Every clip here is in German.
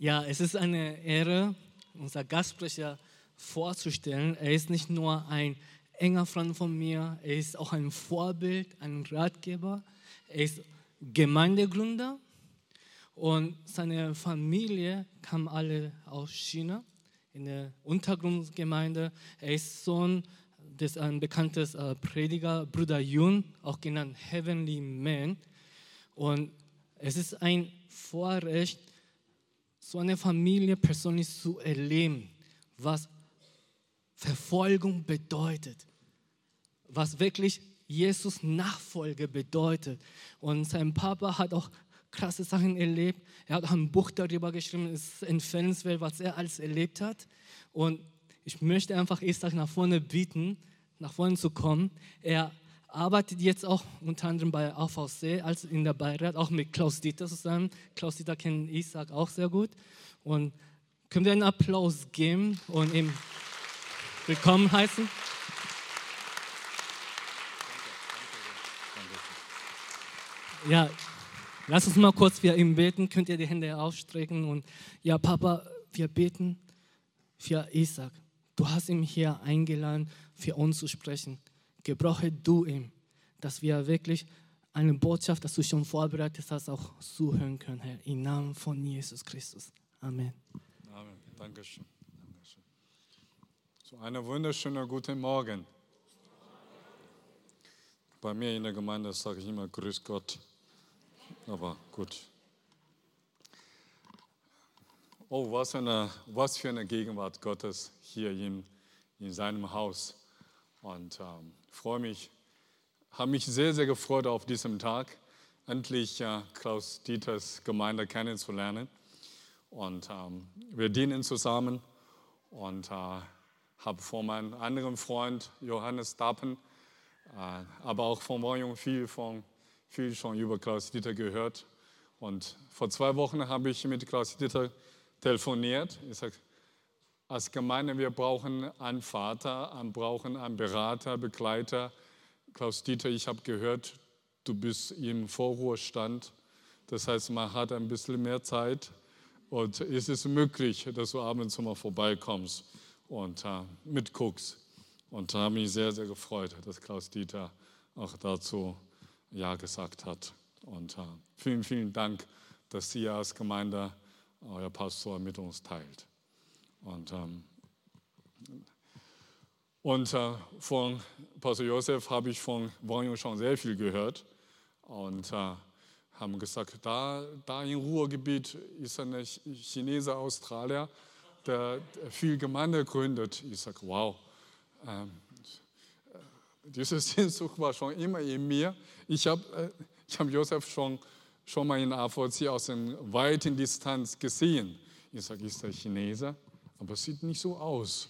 Ja, es ist eine Ehre, unser Gastsprecher vorzustellen. Er ist nicht nur ein enger Freund von mir, er ist auch ein Vorbild, ein Ratgeber. Er ist Gemeindegründer und seine Familie kam alle aus China in der Untergrundgemeinde. Er ist Sohn des ein bekanntes äh, Prediger Bruder Yun, auch genannt Heavenly Man. Und es ist ein Vorrecht, so eine Familie persönlich zu erleben, was Verfolgung bedeutet, was wirklich Jesus Nachfolge bedeutet. Und sein Papa hat auch krasse Sachen erlebt. Er hat ein Buch darüber geschrieben, es ist empfehlenswert, was er alles erlebt hat. Und ich möchte einfach Isaac nach vorne bieten, nach vorne zu kommen. Er arbeitet jetzt auch unter anderem bei AVC als in der Beirat, auch mit Klaus Dieter zusammen. Klaus Dieter kennt Isaac auch sehr gut. Und können wir einen Applaus geben und ihm willkommen heißen? Ja, lass uns mal kurz für ihn beten. Könnt ihr die Hände ausstrecken und ja, Papa, wir beten für Isaac. Du hast ihn hier eingeladen, für uns zu sprechen. Gebrauche du ihn, dass wir wirklich eine Botschaft, dass du schon vorbereitet hast, auch zuhören können, Herr. Im Namen von Jesus Christus. Amen. Amen. Dankeschön. Dankeschön. So einen wunderschönen guten Morgen. Bei mir in der Gemeinde sage ich immer Grüß Gott. Aber gut. Oh, was eine, was für eine Gegenwart Gottes hier in, in seinem Haus. Und ähm, freue mich, habe mich sehr, sehr gefreut auf diesem Tag, endlich äh, Klaus Dieters Gemeinde kennenzulernen. Und ähm, wir dienen zusammen und äh, habe von meinem anderen Freund Johannes Dappen, äh, aber auch von Morjung viel, von, viel schon über Klaus Dieter gehört. Und vor zwei Wochen habe ich mit Klaus Dieter telefoniert. Ich sage, als Gemeinde, wir brauchen einen Vater, wir brauchen einen Berater, Begleiter. Klaus Dieter, ich habe gehört, du bist im Vorruhestand. Das heißt, man hat ein bisschen mehr Zeit. Und es ist möglich, dass du abends mal vorbeikommst und äh, mitguckst. Und da habe mich sehr, sehr gefreut, dass Klaus Dieter auch dazu Ja gesagt hat. Und äh, vielen, vielen Dank, dass Sie als Gemeinde euer Pastor mit uns teilt. Und, ähm, und äh, von Pastor Josef habe ich von Wang schon sehr viel gehört. Und äh, haben gesagt, da, da im Ruhrgebiet ist ein Chinese Australier, der viel Gemeinde gründet. Ich sage, wow, ähm, diese Sehnsucht war schon immer in mir. Ich habe äh, hab Josef schon, schon mal in AVC aus einer weiten Distanz gesehen. Ich sage, ist der Chinese? Aber es sieht nicht so aus.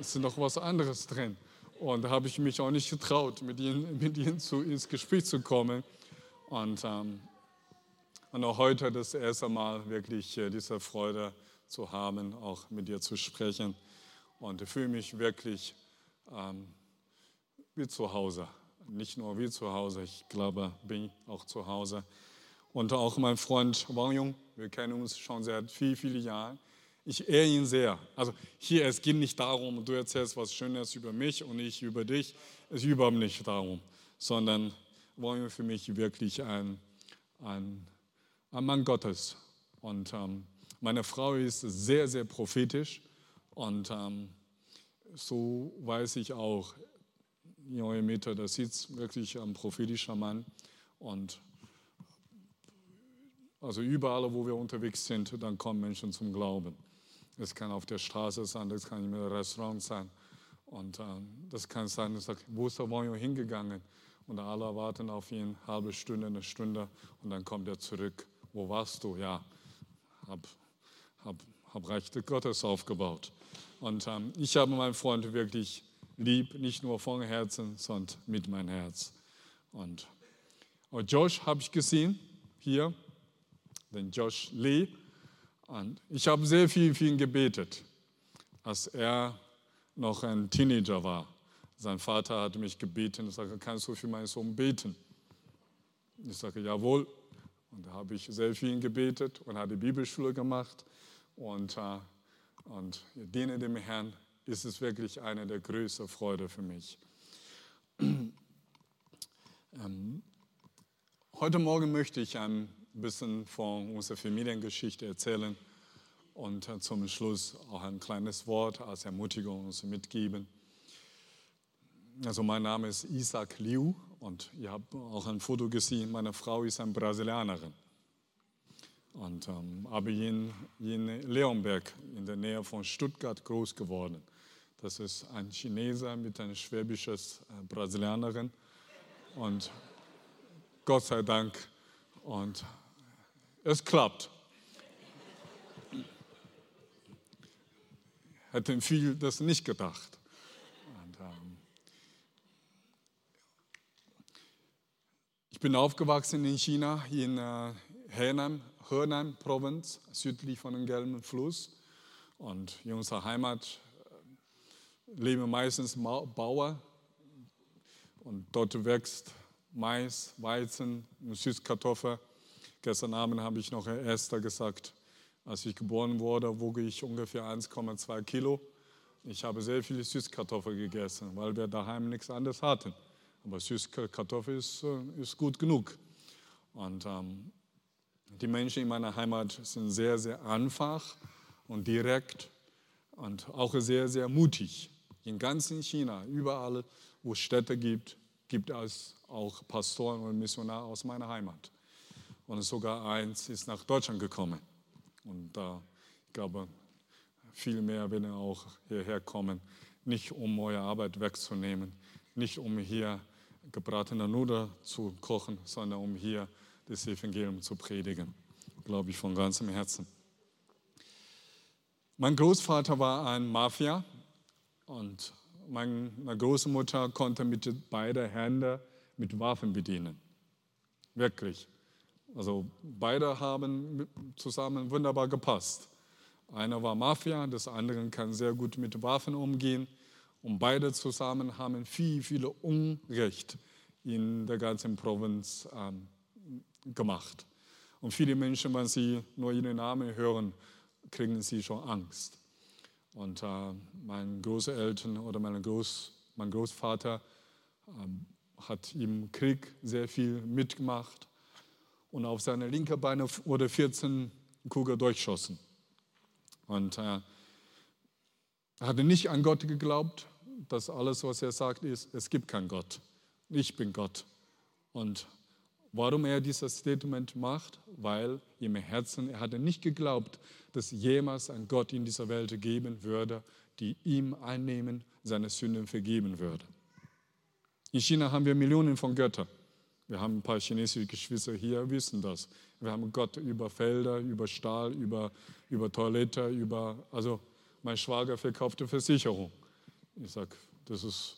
Es ist noch was anderes drin. Und da habe ich mich auch nicht getraut, mit ihnen, mit ihnen zu, ins Gespräch zu kommen. Und, ähm, und auch heute das erste Mal wirklich äh, diese Freude zu haben, auch mit dir zu sprechen. Und ich fühle mich wirklich ähm, wie zu Hause. Nicht nur wie zu Hause, ich glaube, bin auch zu Hause. Und auch mein Freund Wang Jung, wir kennen uns schon seit vielen, vielen Jahren. Ich ehre ihn sehr. Also hier, es geht nicht darum, du erzählst was Schönes über mich und ich über dich. Es ist überhaupt nicht darum, sondern Wang Jung für mich wirklich ein, ein, ein Mann Gottes. Und ähm, meine Frau ist sehr, sehr prophetisch und ähm, so weiß ich auch, neue Meter, da sitzt wirklich ein prophetischer Mann und also überall, wo wir unterwegs sind, dann kommen Menschen zum Glauben. Das kann auf der Straße sein, das kann im Restaurant sein. Und äh, das kann sein, dass sagt, wo ist der Wanyo hingegangen? Und alle warten auf ihn, halbe Stunde, eine Stunde. Und dann kommt er zurück. Wo warst du? Ja, hab, hab, hab Reich Gottes aufgebaut. Und ähm, ich habe meinen Freund wirklich lieb, nicht nur von Herzen, sondern mit meinem Herz. Und, und Josh habe ich gesehen hier, den Josh Lee. Und ich habe sehr viel für ihn gebetet, als er noch ein Teenager war. Sein Vater hat mich gebeten, ich sage, kannst du für meinen Sohn beten? Ich sage, jawohl. Und da habe ich sehr viel gebetet und habe Bibelschule gemacht. Und, äh, und ich diene dem Herrn, ist es wirklich eine der größten Freude für mich. Ähm, heute Morgen möchte ich ein bisschen von unserer Familiengeschichte erzählen und zum Schluss auch ein kleines Wort als Ermutigung uns mitgeben. Also mein Name ist Isaac Liu und ihr habt auch ein Foto gesehen. Meine Frau ist eine Brasilianerin und ähm, aber in, in Leonberg in der Nähe von Stuttgart groß geworden. Das ist ein Chineser mit einer schwäbischen äh, Brasilianerin und Gott sei Dank und es klappt. Hätten viel das nicht gedacht. Und, ähm, ich bin aufgewachsen in China, in äh, Henan, Henan-Provinz, südlich von dem Gelben Fluss. Und in unserer Heimat äh, leben meistens Bauern. Und dort wächst Mais, Weizen, Süßkartoffel. Gestern Abend habe ich noch Esther gesagt, als ich geboren wurde, wog ich ungefähr 1,2 Kilo. Ich habe sehr viele Süßkartoffeln gegessen, weil wir daheim nichts anderes hatten. Aber Süßkartoffel ist, äh, ist gut genug. Und ähm, die Menschen in meiner Heimat sind sehr, sehr einfach und direkt und auch sehr, sehr mutig. In ganzen China, überall, wo es Städte gibt, gibt es auch Pastoren und Missionare aus meiner Heimat. Und sogar eins ist nach Deutschland gekommen. Und da, ich glaube, viel mehr werden auch hierher kommen, nicht um eure Arbeit wegzunehmen, nicht um hier gebratene Nudeln zu kochen, sondern um hier das Evangelium zu predigen. Glaube ich von ganzem Herzen. Mein Großvater war ein Mafia und meine Großmutter konnte mit beiden Händen mit Waffen bedienen. Wirklich. Also beide haben zusammen wunderbar gepasst. Einer war Mafia, das andere kann sehr gut mit Waffen umgehen. Und beide zusammen haben viel, viel Unrecht in der ganzen Provinz ähm, gemacht. Und viele Menschen, wenn sie nur ihren Namen hören, kriegen sie schon Angst. Und äh, meine Großeltern oder meine Groß, mein Großvater äh, hat im Krieg sehr viel mitgemacht. Und auf seine linke Beine wurde 14 Kugeln durchschossen. Und äh, er hatte nicht an Gott geglaubt, dass alles, was er sagt, ist, es gibt keinen Gott. Ich bin Gott. Und warum er dieses Statement macht? Weil im Herzen, er hatte nicht geglaubt, dass jemals ein Gott in dieser Welt geben würde, die ihm einnehmen, seine Sünden vergeben würde. In China haben wir Millionen von Göttern. Wir haben ein paar chinesische Geschwister hier, wissen das. Wir haben Gott über Felder, über Stahl, über, über Toilette, über, also mein Schwager verkaufte Versicherung. Ich sage, das ist,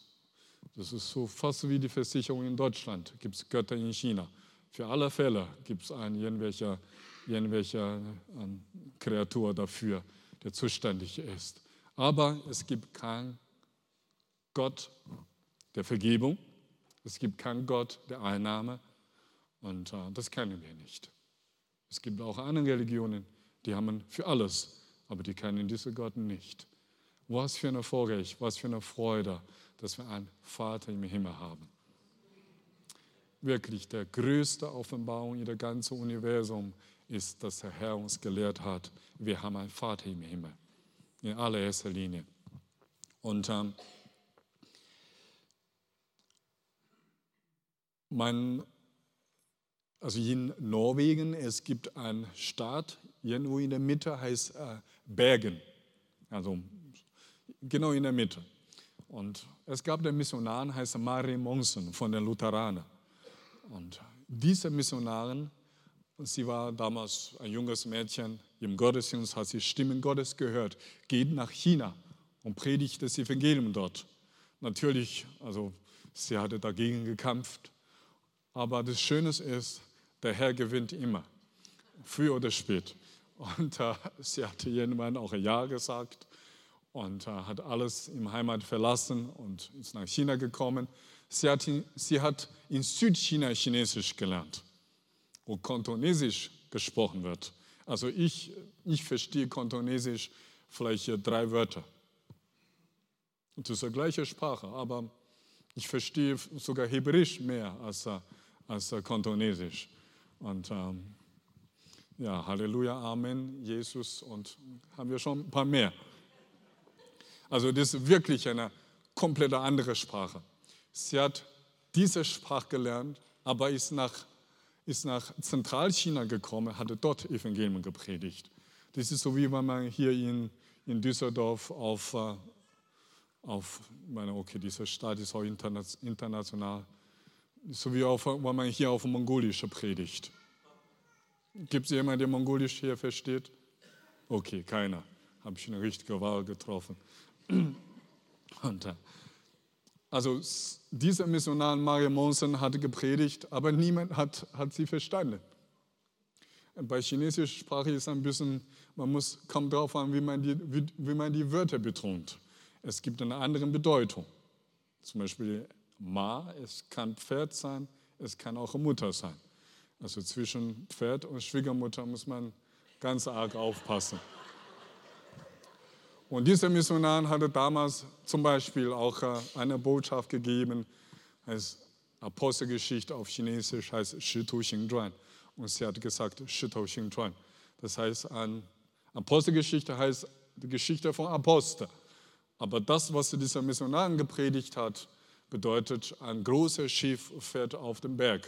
das ist so fast wie die Versicherung in Deutschland. Gibt es Götter in China. Für alle Fälle gibt es einen irgendwelcher, irgendwelcher ähm, Kreatur dafür, der zuständig ist. Aber es gibt keinen Gott der Vergebung. Es gibt keinen Gott der Einnahme. Und äh, das kennen wir nicht. Es gibt auch andere Religionen, die haben für alles, aber die kennen diese Gott nicht. Was für eine Vorrecht, was für eine Freude, dass wir einen Vater im Himmel haben. Wirklich, der größte Offenbarung in der ganzen Universum ist, dass der Herr uns gelehrt hat, wir haben einen Vater im Himmel. In allererster Linie. Und ähm, mein also in Norwegen, es gibt einen Staat, irgendwo in der Mitte heißt äh, Bergen. Also genau in der Mitte. Und es gab den Missionar, heißt Marie Monsen von den Lutheranern. Und diese Missionarin, sie war damals ein junges Mädchen, im Gottesdienst hat sie Stimmen Gottes gehört, geht nach China und predigt das Evangelium dort. Natürlich, also sie hatte dagegen gekämpft, aber das Schöne ist, der Herr gewinnt immer, früh oder spät. Und äh, sie hatte irgendwann auch Ja gesagt und äh, hat alles im Heimat verlassen und ist nach China gekommen. Sie hat, in, sie hat in Südchina Chinesisch gelernt. wo Kantonesisch gesprochen wird. Also ich, ich verstehe Kantonesisch vielleicht drei Wörter. Das ist die gleiche Sprache, aber ich verstehe sogar Hebräisch mehr als, als Kantonesisch. Und ähm, ja, Halleluja, Amen, Jesus und haben wir schon ein paar mehr. Also das ist wirklich eine komplett andere Sprache. Sie hat diese Sprache gelernt, aber ist nach, ist nach Zentralchina gekommen, hatte dort Evangelium gepredigt. Das ist so wie wenn man hier in, in Düsseldorf auf, äh, auf meine, okay, diese Stadt ist auch international, so wie auf, wenn man hier auf Mongolisch predigt. Gibt es jemanden, der Mongolisch hier versteht? Okay, keiner. Habe ich eine richtige Wahl getroffen. Und, äh, also dieser Missionar Mario Monsen hatte gepredigt, aber niemand hat, hat sie verstanden. Bei chinesischer Sprache ist ein bisschen, man muss, kommt darauf an, wie man, die, wie, wie man die Wörter betont. Es gibt eine andere Bedeutung. Zum Beispiel Ma, es kann Pferd sein, es kann auch Mutter sein. Also zwischen Pferd und Schwiegermutter muss man ganz arg aufpassen. Und dieser Missionar hatte damals zum Beispiel auch äh, eine Botschaft gegeben, heißt Apostelgeschichte auf Chinesisch heißt Shitu Xingzhuan. Und sie hat gesagt Shitu Xingzhuan. Das heißt, Apostelgeschichte heißt die Geschichte von Apostel. Aber das, was dieser Missionar gepredigt hat, bedeutet, ein großes Schiff fährt auf den Berg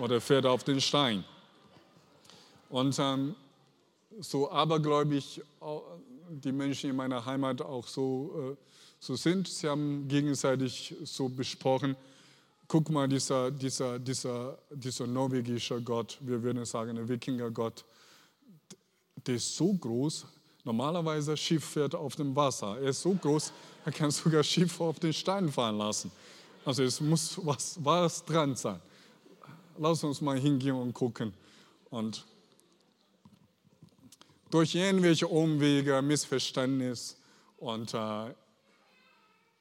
oder fährt auf den Stein. Und ähm, so abergläubig die Menschen in meiner Heimat auch so, äh, so sind, sie haben gegenseitig so besprochen, guck mal, dieser, dieser, dieser, dieser norwegische Gott, wir würden sagen, ein Wikingergott, der ist so groß, normalerweise Schiff fährt auf dem Wasser, er ist so groß, er kann sogar Schiff auf den Stein fahren lassen. Also es muss was, was dran sein lass uns mal hingehen und gucken. Und durch irgendwelche Umwege, Missverständnis und äh,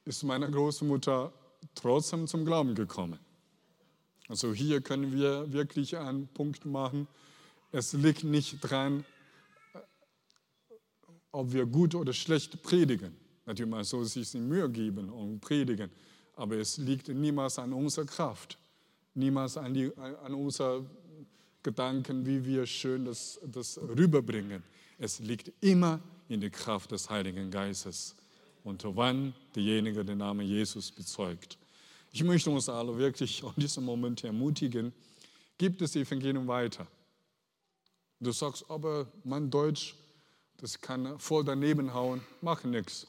ist meine Großmutter trotzdem zum Glauben gekommen. Also hier können wir wirklich einen Punkt machen. Es liegt nicht dran, ob wir gut oder schlecht predigen. Natürlich man soll sich Mühe geben und predigen, aber es liegt niemals an unserer Kraft niemals an, die, an unsere Gedanken, wie wir schön das, das rüberbringen. Es liegt immer in der Kraft des Heiligen Geistes und wann derjenige den Namen Jesus bezeugt. Ich möchte uns alle wirklich in diesem Moment ermutigen, gibt das Evangelium weiter. Du sagst, aber mein Deutsch, das kann voll daneben hauen, mach nichts.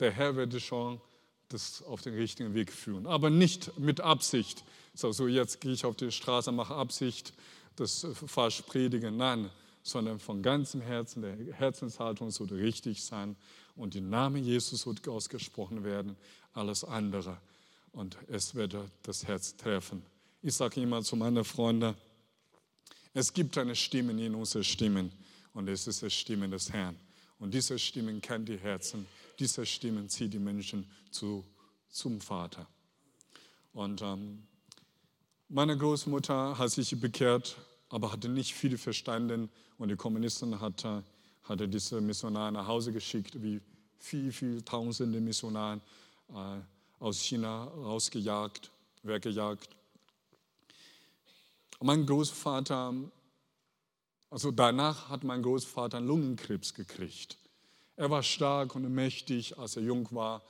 Der Herr wird schon das auf den richtigen Weg führen. Aber nicht mit Absicht. So, so jetzt gehe ich auf die Straße, mache Absicht, das falsch predigen. Nein, sondern von ganzem Herzen, der Herzenshaltung sollte richtig sein und der Name Jesus wird ausgesprochen werden, alles andere. Und es wird das Herz treffen. Ich sage immer zu meinen Freunden, es gibt eine Stimme in unseren Stimmen und es ist die Stimme des Herrn. Und diese Stimmen kennt die Herzen diese Stimmen zieht die Menschen zu, zum Vater. Und ähm, meine Großmutter hat sich bekehrt, aber hatte nicht viel verstanden. Und die Kommunisten hatte, hatte diese Missionare nach Hause geschickt, wie viel, viel tausende Missionare äh, aus China rausgejagt, weggejagt. Mein Großvater, also danach hat mein Großvater Lungenkrebs gekriegt. Er war stark und mächtig, als er jung war,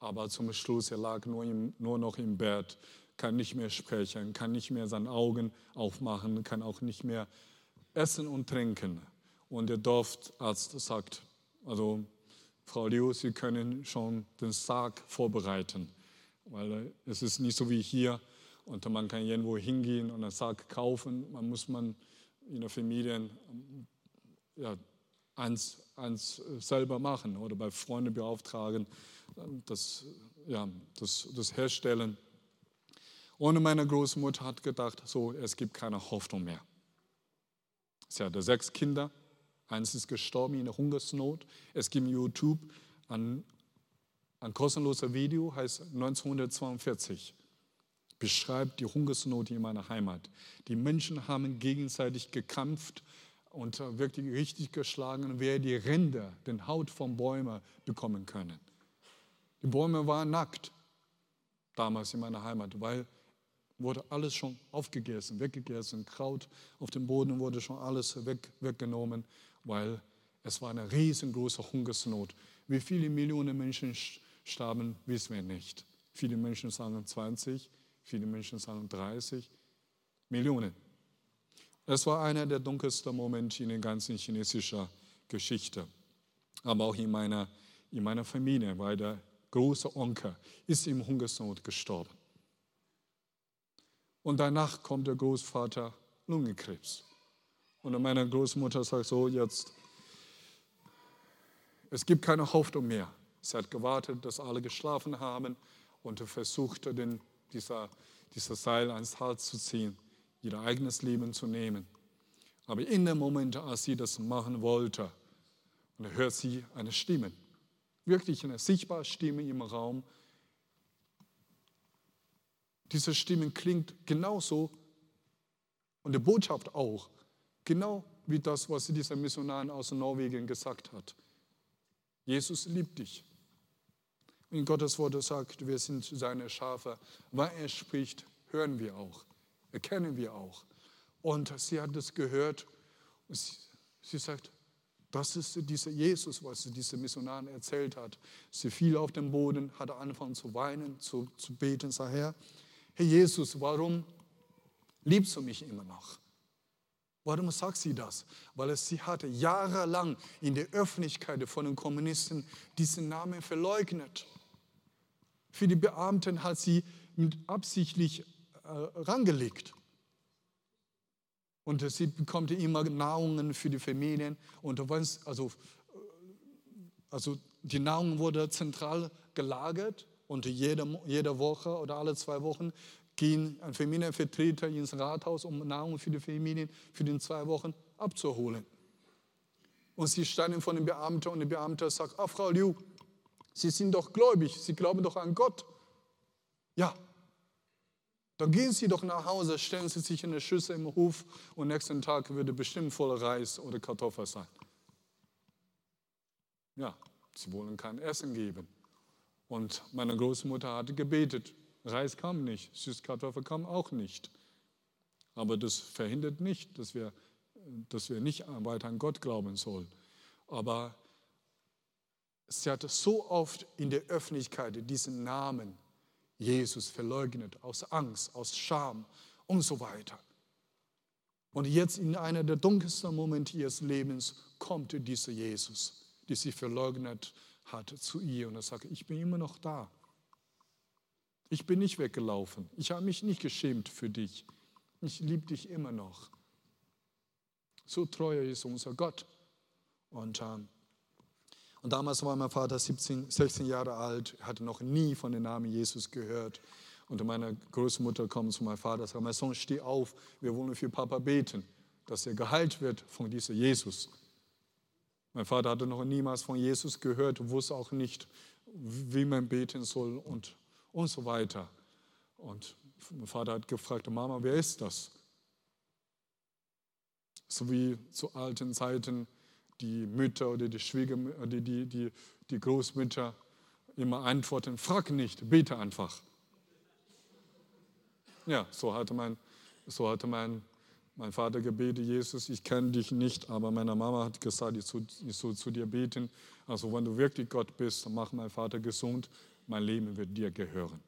aber zum Schluss, er lag nur, im, nur noch im Bett, kann nicht mehr sprechen, kann nicht mehr seine Augen aufmachen, kann auch nicht mehr essen und trinken. Und der Dorfarzt sagt, also Frau Liu, Sie können schon den Sarg vorbereiten, weil es ist nicht so wie hier und man kann irgendwo hingehen und einen Sarg kaufen. Man muss man in der Familie ja, eins, eins selber machen oder bei Freunden beauftragen, das, ja, das, das herstellen. Und meine Großmutter hat gedacht, so, es gibt keine Hoffnung mehr. Sie hatte sechs Kinder, eins ist gestorben in der Hungersnot. Es gibt YouTube ein, ein kostenloses Video, heißt 1942. beschreibt die Hungersnot in meiner Heimat. Die Menschen haben gegenseitig gekämpft und wirklich richtig geschlagen, wer die Ränder, den Haut von Bäumen bekommen können. Die Bäume waren nackt damals in meiner Heimat, weil wurde alles schon aufgegessen, weggegessen. Kraut auf dem Boden wurde schon alles weg, weggenommen, weil es war eine riesengroße Hungersnot. Wie viele Millionen Menschen starben, wissen wir nicht. Viele Menschen sagen 20, viele Menschen sagen 30 Millionen. Es war einer der dunkelsten Momente in der ganzen chinesischen Geschichte. Aber auch in meiner, in meiner Familie, weil der große Onkel ist im Hungersnot gestorben. Und danach kommt der Großvater Lungenkrebs. Und meine Großmutter sagt so, jetzt, es gibt keine Hoffnung mehr. Sie hat gewartet, dass alle geschlafen haben und versuchte, den, dieser, dieser Seil ans Hals zu ziehen, ihr eigenes Leben zu nehmen. Aber in dem Moment, als sie das machen wollte, hört sie eine Stimme, wirklich eine sichtbare Stimme im Raum. Diese Stimme klingt genauso und die Botschaft auch, genau wie das, was dieser Missionar aus Norwegen gesagt hat. Jesus liebt dich. In Gottes Wort sagt, wir sind seine Schafe. Wann er spricht, hören wir auch, erkennen wir auch. Und sie hat es gehört. Sie, sie sagt, das ist dieser Jesus, was diese Missionarin erzählt hat. Sie fiel auf den Boden, hatte angefangen zu weinen, zu, zu beten, sah Herr, Herr Jesus, warum liebst du mich immer noch? Warum sagt sie das? Weil sie hatte jahrelang in der Öffentlichkeit von den Kommunisten diesen Namen verleugnet. Für die Beamten hat sie mit absichtlich rangelegt. Und sie bekommt immer Nahrungen für die Familien. Und also, also die Nahrung wurde zentral gelagert und jede, jede Woche oder alle zwei Wochen gehen ein Familienvertreter ins Rathaus, um Nahrung für die Familien für die zwei Wochen abzuholen. Und sie standen vor dem Beamten und der Beamte sagt, ah, Frau Liu, Sie sind doch gläubig, Sie glauben doch an Gott. Ja, dann gehen Sie doch nach Hause, stellen Sie sich in eine Schüssel im Hof und nächsten Tag würde bestimmt voller Reis oder Kartoffel sein. Ja, sie wollen kein Essen geben. Und meine Großmutter hatte gebetet. Reis kam nicht, Süßkartoffel kam auch nicht. Aber das verhindert nicht, dass wir, dass wir nicht weiter an Gott glauben sollen. Aber sie hatte so oft in der Öffentlichkeit diesen Namen Jesus verleugnet, aus Angst, aus Scham und so weiter. Und jetzt in einer der dunkelsten Momente ihres Lebens kommt dieser Jesus, der sie verleugnet hat, zu ihr und er sagt, ich bin immer noch da. Ich bin nicht weggelaufen. Ich habe mich nicht geschämt für dich. Ich liebe dich immer noch. So treu ist unser Gott. Und ähm, und damals war mein Vater 17, 16 Jahre alt, hatte noch nie von dem Namen Jesus gehört. Und meine Großmutter kommt zu meinem Vater und sagt, mein Sohn, steh auf, wir wollen für Papa beten, dass er geheilt wird von diesem Jesus. Mein Vater hatte noch niemals von Jesus gehört, wusste auch nicht, wie man beten soll und, und so weiter. Und mein Vater hat gefragt, Mama, wer ist das? So wie zu alten Zeiten die Mütter oder die Schwiegermütter, die, die, die, die Großmütter immer antworten, frag nicht, bete einfach. Ja, so hatte mein, so hatte mein, mein Vater gebetet, Jesus, ich kenne dich nicht, aber meine Mama hat gesagt, ich soll, ich soll zu dir beten. Also wenn du wirklich Gott bist, dann mach mein Vater gesund, mein Leben wird dir gehören.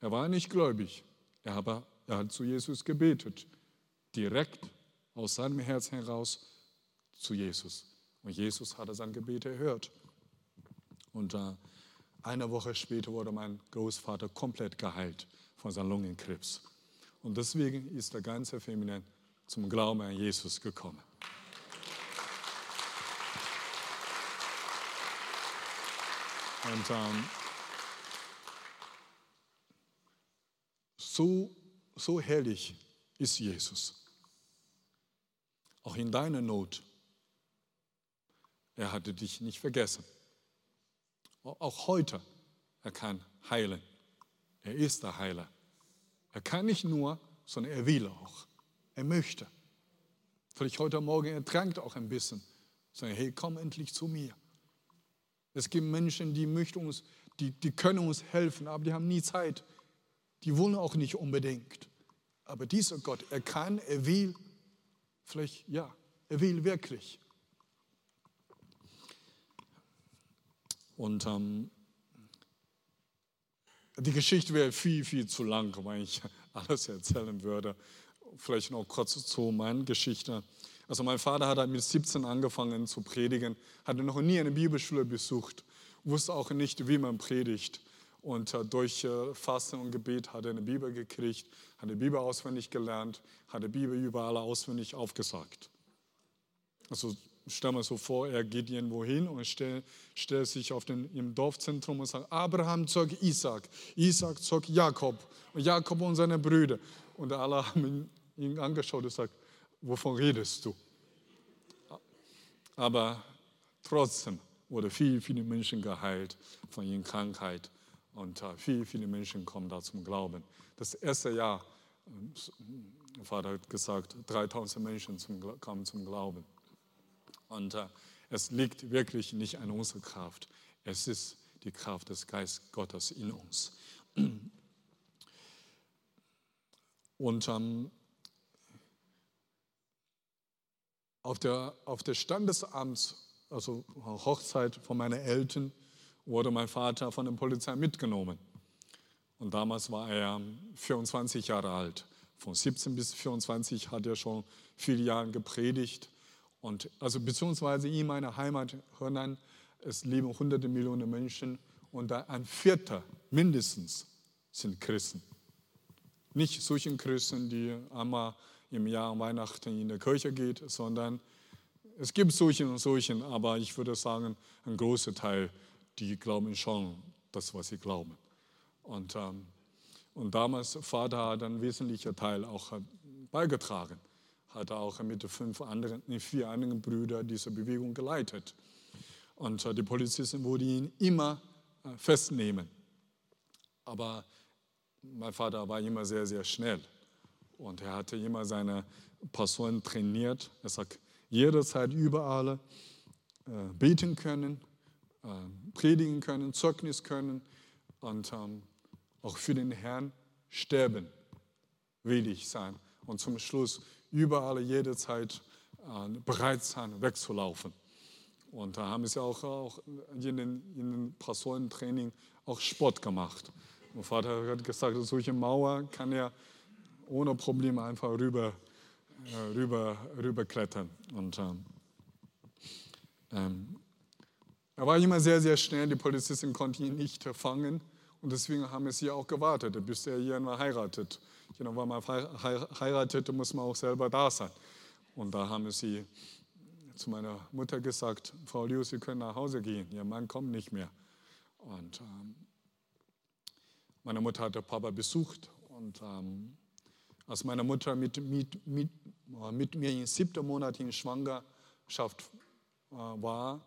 Er war nicht gläubig, aber er hat zu Jesus gebetet, direkt aus seinem Herz heraus zu Jesus. Und Jesus hatte sein Gebet erhört. Und äh, eine Woche später wurde mein Großvater komplett geheilt von seinem Lungenkrebs. Und deswegen ist der ganze Feminin zum Glauben an Jesus gekommen. Und ähm, so, so herrlich ist Jesus auch in deiner Not. Er hatte dich nicht vergessen. Auch heute er kann heilen. Er ist der Heiler. Er kann nicht nur, sondern er will auch. Er möchte. Vielleicht heute Morgen, er trankt auch ein bisschen. Sagen, hey, komm endlich zu mir. Es gibt Menschen, die möchten uns, die, die können uns helfen, aber die haben nie Zeit. Die wollen auch nicht unbedingt. Aber dieser Gott, er kann, er will, vielleicht, ja, er will wirklich. Und ähm, die Geschichte wäre viel, viel zu lang, wenn ich alles erzählen würde. Vielleicht noch kurz zu meiner Geschichte. Also mein Vater hat mit 17 angefangen zu predigen, hatte noch nie eine Bibelschule besucht, wusste auch nicht, wie man predigt. Und äh, durch äh, Fasten und Gebet hat er eine Bibel gekriegt, hat die Bibel auswendig gelernt, hat die Bibel überall auswendig aufgesagt. Also stell mal so vor, er geht irgendwo hin und stellt, stellt sich auf den, im Dorfzentrum und sagt, Abraham zog Isaac, Isaac zog Jakob und Jakob und seine Brüder. Und alle haben ihn angeschaut und gesagt, wovon redest du? Aber trotzdem wurde viel, viele Menschen geheilt von ihren Krankheit und äh, viele, viele Menschen kommen da zum Glauben. Das erste Jahr, der Vater hat gesagt, 3000 Menschen zum, kamen zum Glauben. Und äh, es liegt wirklich nicht an unserer Kraft. Es ist die Kraft des Geistes Gottes in uns. Und ähm, auf der, auf der Standesamt, also Hochzeit von meinen Eltern, wurde mein Vater von der Polizei mitgenommen. Und damals war er 24 Jahre alt. Von 17 bis 24 hat er schon viele Jahre gepredigt und also beziehungsweise in meiner Heimat Hörnern, es leben hunderte Millionen Menschen und ein Vierter mindestens sind Christen. Nicht solche Christen, die einmal im Jahr Weihnachten in der Kirche geht, sondern es gibt solche und solche, aber ich würde sagen, ein großer Teil, die glauben schon das, was sie glauben. Und, ähm, und damals, Vater hat einen wesentlichen Teil auch beigetragen hat auch mit fünf anderen, vier anderen Brüdern diese Bewegung geleitet. Und äh, die Polizisten wollten ihn immer äh, festnehmen. Aber mein Vater war immer sehr, sehr schnell. Und er hatte immer seine Personen trainiert. Er sagt, jederzeit überall äh, beten können, predigen können, Zeugnis können und ähm, auch für den Herrn sterben willig sein. Und zum Schluss überall jederzeit äh, bereit sein, wegzulaufen. Und da haben sie auch, auch in den, in den Pastorentraining auch Sport gemacht. Mein Vater hat gesagt, solche Mauer kann er ohne Probleme einfach rüber, äh, rüber, rüber klettern. Und ähm, ähm, er war immer sehr, sehr schnell. Die Polizisten konnten ihn nicht fangen. Und deswegen haben sie auch gewartet, bis er irgendwann heiratet. Genau, weil man heiratet, muss man auch selber da sein. Und da haben sie zu meiner Mutter gesagt, Frau Liu, Sie können nach Hause gehen, Ihr Mann kommt nicht mehr. Und ähm, meine Mutter hatte Papa besucht und ähm, als meine Mutter mit, mit, mit, mit mir im siebten Monat in Schwangerschaft äh, war,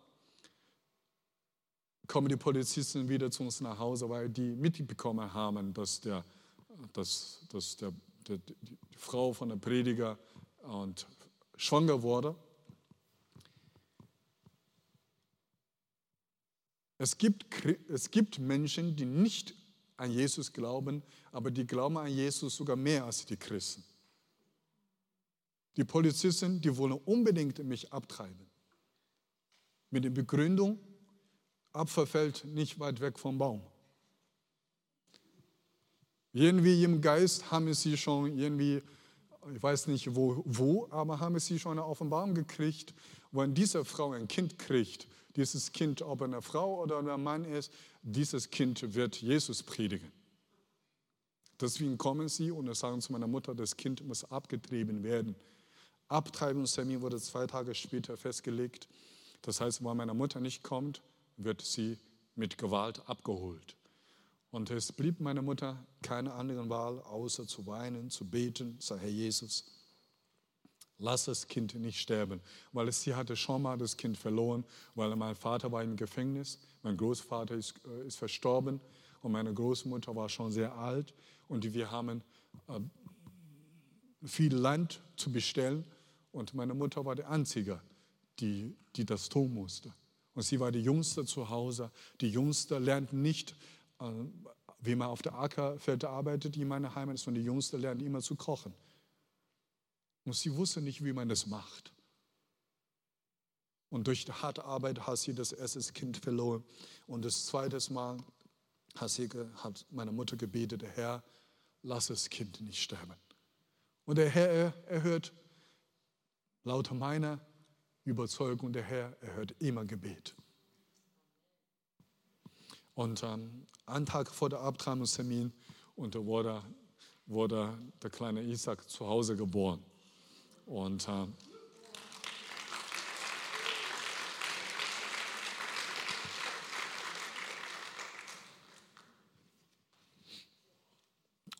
kommen die Polizisten wieder zu uns nach Hause, weil die mitbekommen haben, dass der dass, dass der, der, die Frau von der Prediger und schwanger wurde. Es gibt, es gibt Menschen, die nicht an Jesus glauben, aber die glauben an Jesus sogar mehr als die Christen. Die Polizisten, die wollen unbedingt mich abtreiben. Mit der Begründung, Apfel fällt nicht weit weg vom Baum. Irgendwie im Geist haben sie schon irgendwie, ich weiß nicht wo, wo, aber haben sie schon eine Offenbarung gekriegt, wenn diese Frau ein Kind kriegt, dieses Kind, ob eine Frau oder ein Mann ist, dieses Kind wird Jesus predigen. Deswegen kommen sie und sagen zu meiner Mutter, das Kind muss abgetrieben werden. Abtreibungstermin wurde zwei Tage später festgelegt. Das heißt, wenn meine Mutter nicht kommt, wird sie mit Gewalt abgeholt. Und es blieb meiner Mutter keine andere Wahl, außer zu weinen, zu beten, sagen, Herr Jesus, lass das Kind nicht sterben. Weil sie hatte schon mal das Kind verloren, weil mein Vater war im Gefängnis, mein Großvater ist, äh, ist verstorben und meine Großmutter war schon sehr alt und wir haben äh, viel Land zu bestellen und meine Mutter war die Einzige, die, die das tun musste. Und sie war die Jüngste zu Hause. Die Jüngste lernt nicht, äh, wie man auf der Ackerfeld arbeitet, die in meiner Heimat ist, sondern die Jüngste lernt immer zu kochen. Und sie wusste nicht, wie man das macht. Und durch die harte Arbeit hat sie das erste Kind verloren. Und das zweite Mal hat, sie, hat meine Mutter gebetet, Herr, lass das Kind nicht sterben. Und der Herr erhört laut meiner Überzeugung, der Herr erhört immer Gebet. Und ähm, einen Tag vor der Abtreibungstermin und wurde, wurde der kleine Isaac zu Hause geboren. Und äh,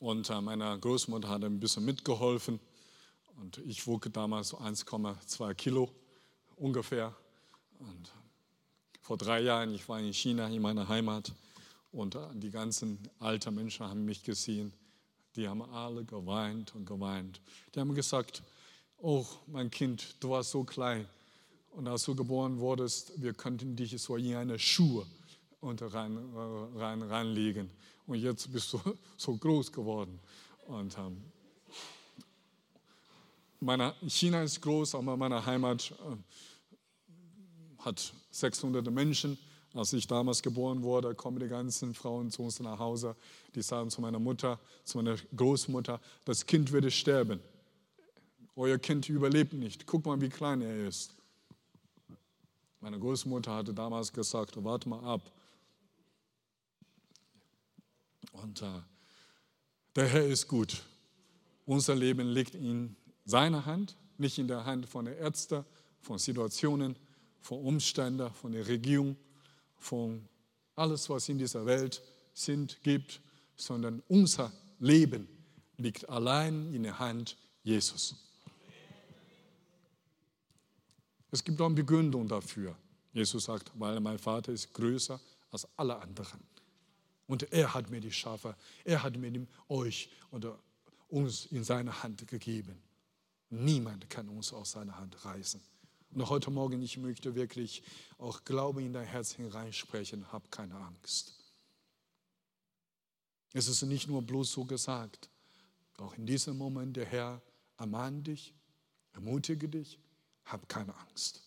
Und äh, meine Großmutter hat ein bisschen mitgeholfen. Und ich wog damals so 1,2 Kilo ungefähr. Und vor drei Jahren, ich war in China, in meiner Heimat. Und äh, die ganzen alten Menschen haben mich gesehen. Die haben alle geweint und geweint. Die haben gesagt, oh mein Kind, du warst so klein. Und als du geboren wurdest, wir könnten dich so in eine Schuhe rein, äh, rein, reinlegen. Und jetzt bist du so groß geworden. Und ähm, meine, China ist groß, aber meine Heimat äh, hat 600 Menschen. Als ich damals geboren wurde, kommen die ganzen Frauen zu uns nach Hause. Die sagen zu meiner Mutter, zu meiner Großmutter, das Kind würde sterben. Euer Kind überlebt nicht. Guck mal, wie klein er ist. Meine Großmutter hatte damals gesagt, warte mal ab. Und äh, der Herr ist gut. Unser Leben liegt in seiner Hand, nicht in der Hand von den Ärzten, von Situationen, von Umständen, von der Regierung, von alles, was in dieser Welt sind, gibt, sondern unser Leben liegt allein in der Hand Jesus. Es gibt auch eine Begründung dafür. Jesus sagt, weil mein Vater ist größer als alle anderen. Und er hat mir die Schafe, er hat mir euch oder uns in seine Hand gegeben. Niemand kann uns aus seiner Hand reißen. Und heute Morgen, ich möchte wirklich auch Glaube in dein Herz hineinsprechen, hab keine Angst. Es ist nicht nur bloß so gesagt. Auch in diesem Moment, der Herr ermahnt dich, ermutige dich, hab keine Angst.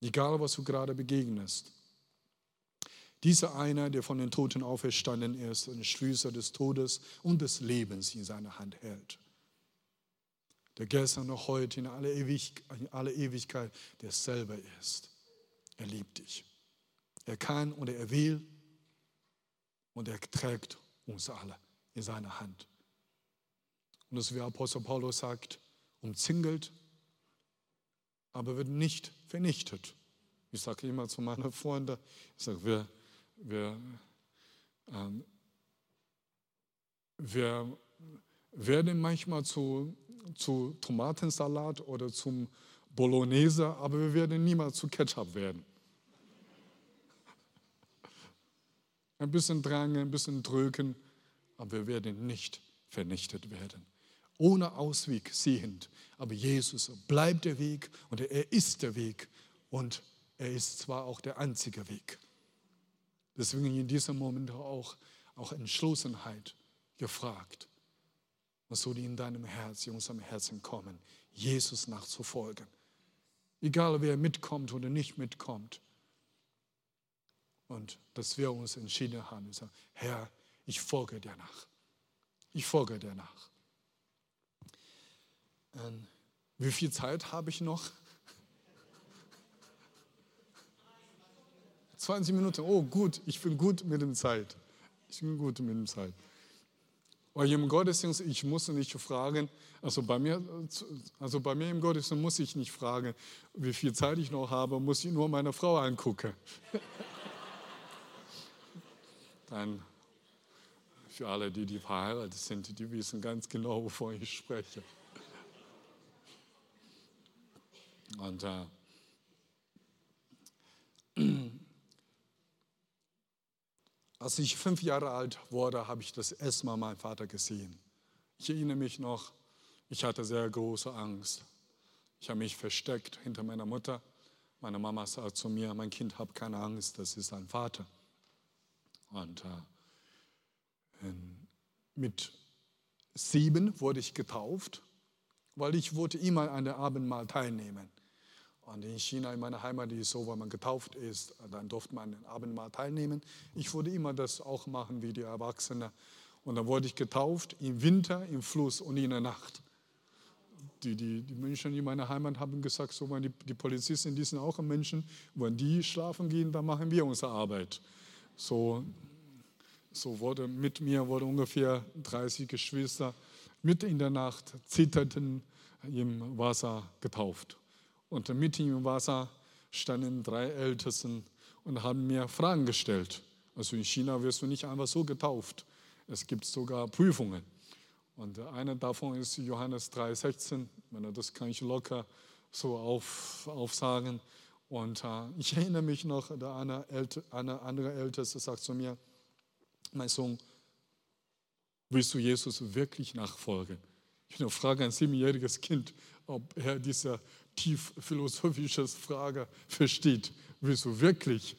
Egal, was du gerade begegnest, dieser einer, der von den Toten auferstanden ist und Schlüssel des Todes und des Lebens in seiner Hand hält. Der gestern und heute in aller, Ewig, in aller Ewigkeit derselbe ist. Er liebt dich. Er kann und er will und er trägt uns alle in seiner Hand. Und das, wie Apostel Paulus sagt, umzingelt, aber wird nicht vernichtet. Ich sage immer zu meinen Freunden, ich sage, wer wir, ähm, wir werden manchmal zu, zu Tomatensalat oder zum Bolognese, aber wir werden niemals zu Ketchup werden. Ein bisschen Drang, ein bisschen Drücken, aber wir werden nicht vernichtet werden. Ohne Ausweg sehend. Aber Jesus bleibt der Weg und er ist der Weg und er ist zwar auch der einzige Weg. Deswegen in diesem Moment auch, auch Entschlossenheit gefragt. Was soll in deinem Herz, in unserem Herzen kommen? Jesus nachzufolgen. Egal, wer mitkommt oder nicht mitkommt. Und dass wir uns entschieden haben, sagen, Herr, ich folge dir nach. Ich folge dir nach. Und wie viel Zeit habe ich noch? 20 Minuten, oh gut, ich bin gut mit der Zeit. Ich bin gut mit der Zeit. Weil im Gottesdienst, ich muss nicht fragen, also bei, mir, also bei mir im Gottesdienst muss ich nicht fragen, wie viel Zeit ich noch habe, muss ich nur meine Frau angucken. Dann für alle, die, die verheiratet sind, die wissen ganz genau, wovon ich spreche. Und äh, Als ich fünf Jahre alt wurde, habe ich das erste Mal meinen Vater gesehen. Ich erinnere mich noch, ich hatte sehr große Angst. Ich habe mich versteckt hinter meiner Mutter. Meine Mama sagt zu mir, mein Kind, hab keine Angst, das ist dein Vater. Und äh, mit sieben wurde ich getauft, weil ich wollte immer an der Abendmahl teilnehmen. Und in China, in meiner Heimat, ist es so, wenn man getauft ist, dann durfte man an den Abendmahl teilnehmen. Ich wollte immer das auch machen wie die Erwachsenen. Und dann wurde ich getauft im Winter, im Fluss und in der Nacht die, die, die Menschen in meiner Heimat haben gesagt, so, die, die Polizisten, die sind auch Menschen, wenn die schlafen gehen, dann machen wir unsere Arbeit. So, so wurde mit mir wurde ungefähr 30 Geschwister mitten in der Nacht zitterten im Wasser getauft. Und mitten im Wasser standen drei Ältesten und haben mir Fragen gestellt. Also in China wirst du nicht einfach so getauft. Es gibt sogar Prüfungen. Und einer davon ist Johannes 3,16. Das kann ich locker so auf, aufsagen. Und äh, ich erinnere mich noch, der eine, Älte, eine andere Älteste sagt zu mir, mein Sohn, willst du Jesus wirklich nachfolgen? Ich frage ein siebenjähriges Kind, ob er diese tief philosophische Frage versteht. Du wirklich?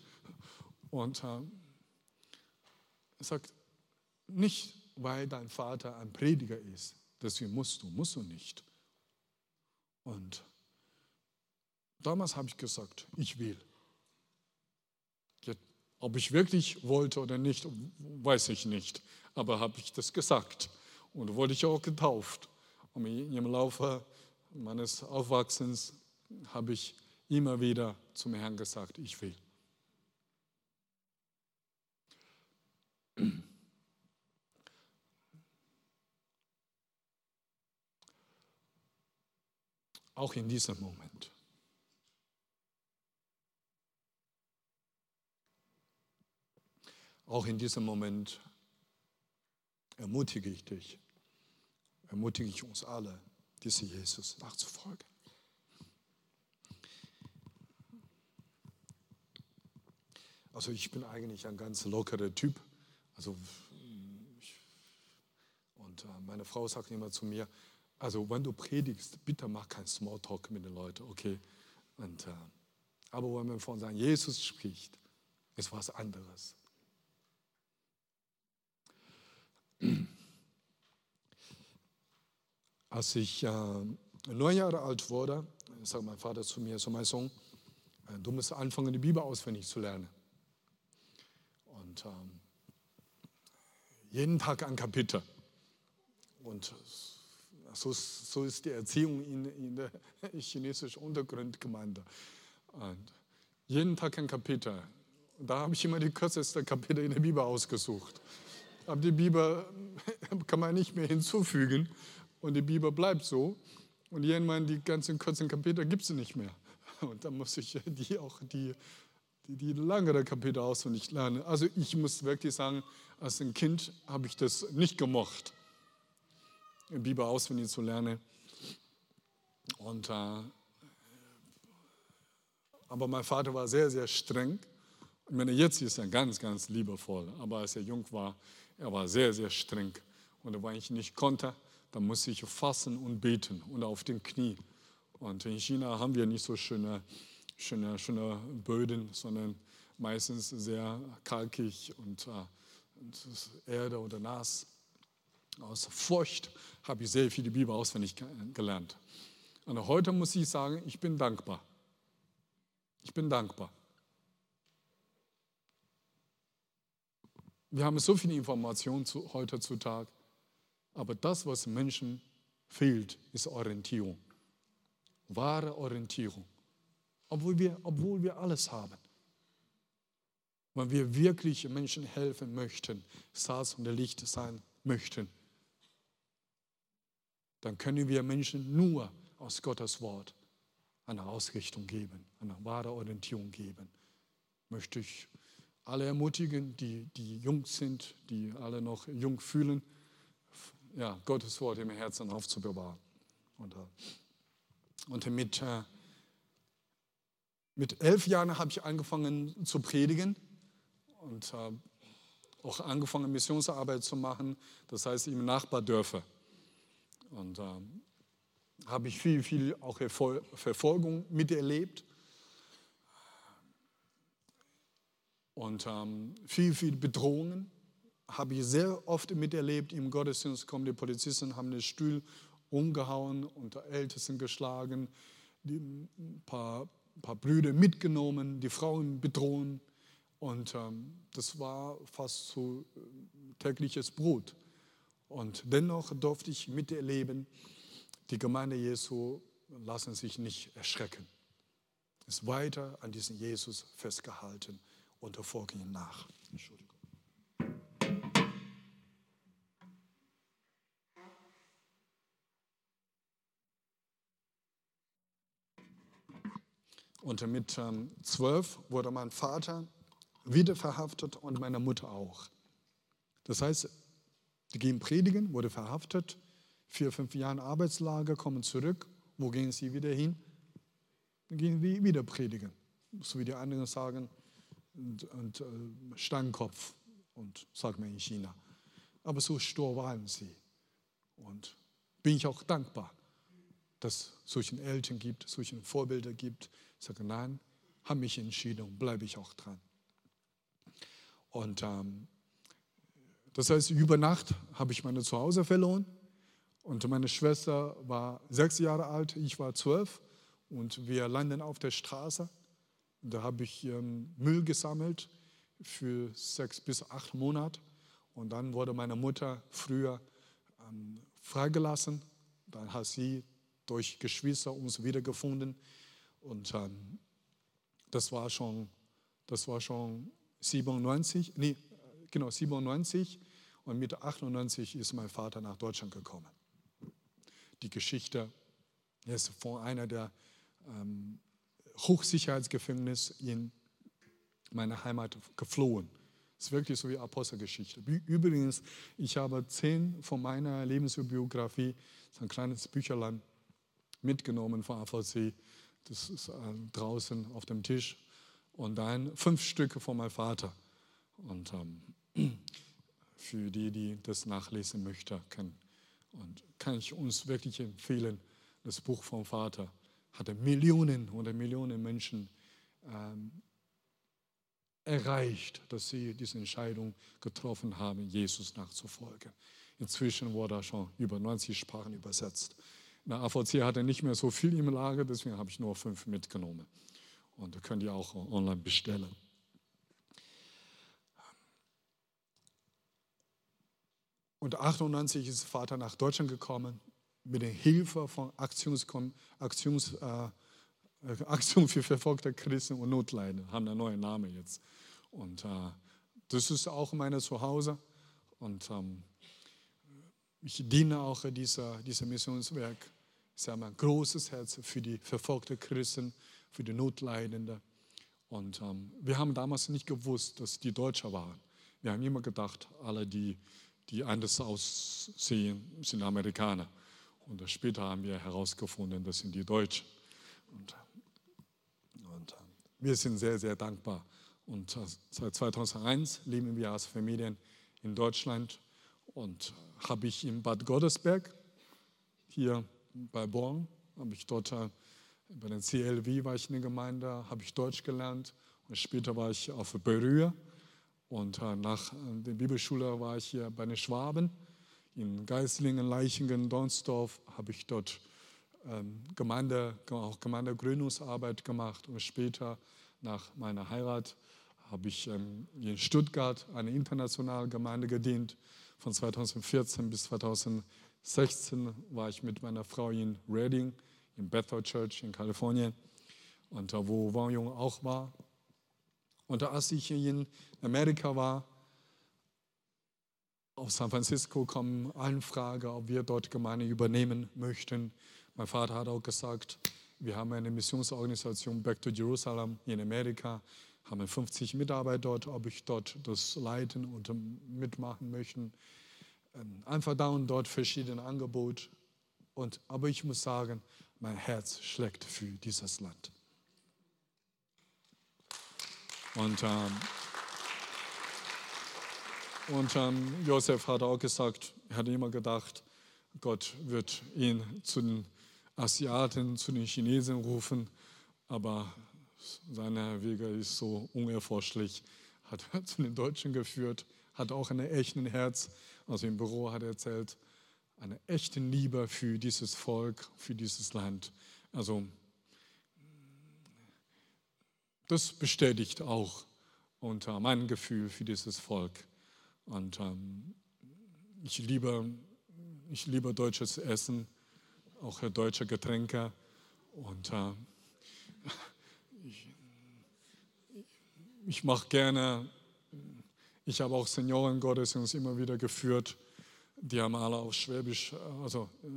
Und äh, er sagt, nicht weil dein Vater ein Prediger ist. Deswegen musst du, musst du nicht. Und damals habe ich gesagt, ich will. Ob ich wirklich wollte oder nicht, weiß ich nicht. Aber habe ich das gesagt. Und wurde ich auch getauft. Und im Laufe meines Aufwachsens habe ich immer wieder zum Herrn gesagt, ich will. Auch in diesem Moment. Auch in diesem Moment ermutige ich dich, ermutige ich uns alle, diesem Jesus nachzufolgen. Also ich bin eigentlich ein ganz lockerer Typ. Also ich, und äh, meine Frau sagt immer zu mir, also wenn du predigst, bitte mach kein Smalltalk mit den Leuten, okay? Und, äh, aber wenn man von seinem Jesus spricht, ist was anderes. Als ich äh, neun Jahre alt wurde, sagt mein Vater zu mir, so mein Sohn, äh, du musst anfangen, die Bibel auswendig zu lernen. Und ähm, jeden Tag ein Kapitel. Und so, so ist die Erziehung in, in der chinesischen Untergrundgemeinde. Und jeden Tag ein Kapitel. Da habe ich immer die kürzeste Kapitel in der Bibel ausgesucht. Aber die Bibel kann man nicht mehr hinzufügen und die Bibel bleibt so. Und irgendwann die ganzen kurzen Kapitel gibt es nicht mehr. Und dann muss ich die auch die, die, die langere Kapitel auswendig lernen. Also ich muss wirklich sagen, als ein Kind habe ich das nicht gemocht. Bibel auswendig zu lernen. Und, äh, aber mein Vater war sehr, sehr streng. Ich meine, jetzt ist er ganz, ganz liebevoll. Aber als er jung war, er war sehr, sehr streng. Und wenn ich nicht konnte, dann musste ich fassen und beten und auf den Knie. Und in China haben wir nicht so schöne, schöne, schöne Böden, sondern meistens sehr kalkig und, äh, und Erde oder nass. Aus Furcht habe ich sehr viel die Bibel auswendig gelernt. Und heute muss ich sagen, ich bin dankbar. Ich bin dankbar. Wir haben so viele Informationen zu, heutzutage, aber das, was Menschen fehlt, ist Orientierung. Wahre Orientierung. Obwohl wir, obwohl wir alles haben. Wenn wir wirklich Menschen helfen möchten, Salz und Licht sein möchten, dann können wir Menschen nur aus Gottes Wort eine Ausrichtung geben, eine wahre Orientierung geben. Möchte ich alle ermutigen, die, die jung sind, die alle noch jung fühlen, ja, Gottes Wort im Herzen aufzubewahren. Und, äh, und mit, äh, mit elf Jahren habe ich angefangen zu predigen und, äh, auch angefangen, Missionsarbeit zu machen, das heißt im Nachbardörfer. Und ähm, habe ich viel, viel auch Verfolgung miterlebt. Und ähm, viel, viel Bedrohungen habe ich sehr oft miterlebt. Im Gottesdienst kommen die Polizisten, haben den Stuhl umgehauen und Ältesten geschlagen, ein paar, ein paar Brüder mitgenommen, die Frauen bedrohen. Und ähm, das war fast so äh, tägliches Brot. Und dennoch durfte ich miterleben, die Gemeinde Jesu lassen sich nicht erschrecken. Ist weiter an diesen Jesus festgehalten und folgen ihm nach. Entschuldigung. Und mit ähm, zwölf wurde mein Vater wieder verhaftet und meine Mutter auch. Das heißt, die gehen predigen, wurde verhaftet, vier, fünf Jahre Arbeitslager, kommen zurück. Wo gehen sie wieder hin? Dann gehen sie wieder predigen. So wie die anderen sagen, und, und äh, Steinkopf und sagt man in China. Aber so stur waren sie. Und bin ich auch dankbar, dass es solchen Eltern gibt, solche Vorbilder gibt. Sage, nein, habe mich entschieden, bleibe ich auch dran. Und ähm, das heißt, über Nacht habe ich meine Zuhause verloren. Und meine Schwester war sechs Jahre alt, ich war zwölf. Und wir landen auf der Straße. Da habe ich ähm, Müll gesammelt für sechs bis acht Monate. Und dann wurde meine Mutter früher ähm, freigelassen. Dann hat sie durch Geschwister uns wiedergefunden. Und ähm, das war schon, das war schon 97, nee, genau 97. Und mit 98 ist mein Vater nach Deutschland gekommen. Die Geschichte ist von einer der ähm, Hochsicherheitsgefängnis in meine Heimat geflohen. Das ist wirklich so wie Apostelgeschichte. Übrigens, ich habe zehn von meiner Lebensbiografie, ein kleines Bücherlein, mitgenommen von AVC. Das ist äh, draußen auf dem Tisch. Und dann fünf Stücke von meinem Vater. Und ähm, für die, die das nachlesen möchten, kann, und kann ich uns wirklich empfehlen, das Buch vom Vater hat Millionen oder Millionen Menschen ähm, erreicht, dass sie diese Entscheidung getroffen haben, Jesus nachzufolgen. Inzwischen wurde er schon über 90 Sprachen übersetzt. Der AVC hat er nicht mehr so viel im Lager, deswegen habe ich nur fünf mitgenommen. Und da könnt ihr auch online bestellen. Und 98 ist Vater nach Deutschland gekommen mit der Hilfe von Aktions, Aktions, äh, Aktion für verfolgte Christen und Notleiden, haben einen neuen Namen jetzt. Und äh, das ist auch mein Zuhause. Und ähm, ich diene auch dieser, diesem Missionswerk. Ich habe ein großes Herz für die verfolgten Christen, für die Notleidenden. Und ähm, wir haben damals nicht gewusst, dass die Deutsche waren. Wir haben immer gedacht, alle, die, die anders aussehen, sind Amerikaner. Und später haben wir herausgefunden, das sind die Deutschen. Und, und äh, wir sind sehr, sehr dankbar. Und äh, seit 2001 leben wir als Familien in Deutschland und habe ich in Bad Godesberg, hier bei Born, habe ich dort äh, bei den CLW war ich in der Gemeinde, habe ich Deutsch gelernt. Und später war ich auf Berühr und nach der Bibelschule war ich hier bei den Schwaben. In Geislingen, Leichingen, Dornsdorf habe ich dort ähm, Gemeinde, auch Gemeindegründungsarbeit gemacht. Und später nach meiner Heirat habe ich ähm, in Stuttgart eine internationale Gemeinde gedient. Von 2014 bis 2016 war ich mit meiner Frau in Reading, in Bethel Church in Kalifornien und wo Wang Jung auch war. Und als ich in Amerika war, aus San Francisco kommen Anfragen, ob wir dort Gemeinde übernehmen möchten. Mein Vater hat auch gesagt, wir haben eine Missionsorganisation Back to Jerusalem in Amerika, haben 50 Mitarbeiter dort, ob ich dort das leiten und mitmachen möchte. Ähm, einfach da und dort verschiedene Angebote. Und, aber ich muss sagen, mein Herz schlägt für dieses Land. Und ähm, Und ähm, Josef hat auch gesagt, er hat immer gedacht, Gott wird ihn zu den Asiaten, zu den Chinesen rufen, aber seine Wege ist so unerforschlich, hat er zu den Deutschen geführt, hat auch ein echtes Herz, also im Büro hat er erzählt, eine echte Liebe für dieses Volk, für dieses Land. Also das bestätigt auch unter mein Gefühl für dieses Volk. Und ähm, ich, liebe, ich liebe deutsches Essen, auch deutsche Getränke. Und äh, ich, ich mache gerne, ich habe auch Seniorengottesdienst immer wieder geführt. Die haben alle auf Schwäbisch, also äh,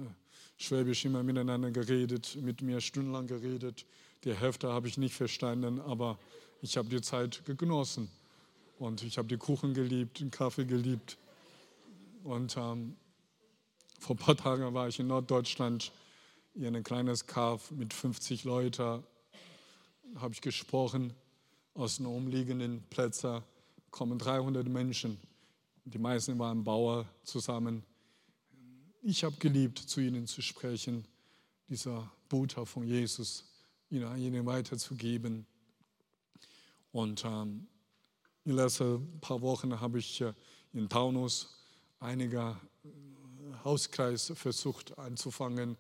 Schwäbisch immer miteinander geredet, mit mir stundenlang geredet. Die Hälfte habe ich nicht verstanden, aber ich habe die Zeit genossen. Und ich habe die Kuchen geliebt, den Kaffee geliebt. Und ähm, vor ein paar Tagen war ich in Norddeutschland, in ein kleines Kaff mit 50 Leuten, habe ich gesprochen. Aus den umliegenden Plätzen kommen 300 Menschen. Die meisten waren Bauer zusammen. Ich habe geliebt, zu ihnen zu sprechen, dieser Botschaft von Jesus ihnen weiterzugeben. Und ähm, in den letzten paar Wochen habe ich äh, in Taunus einige äh, Hauskreise versucht anzufangen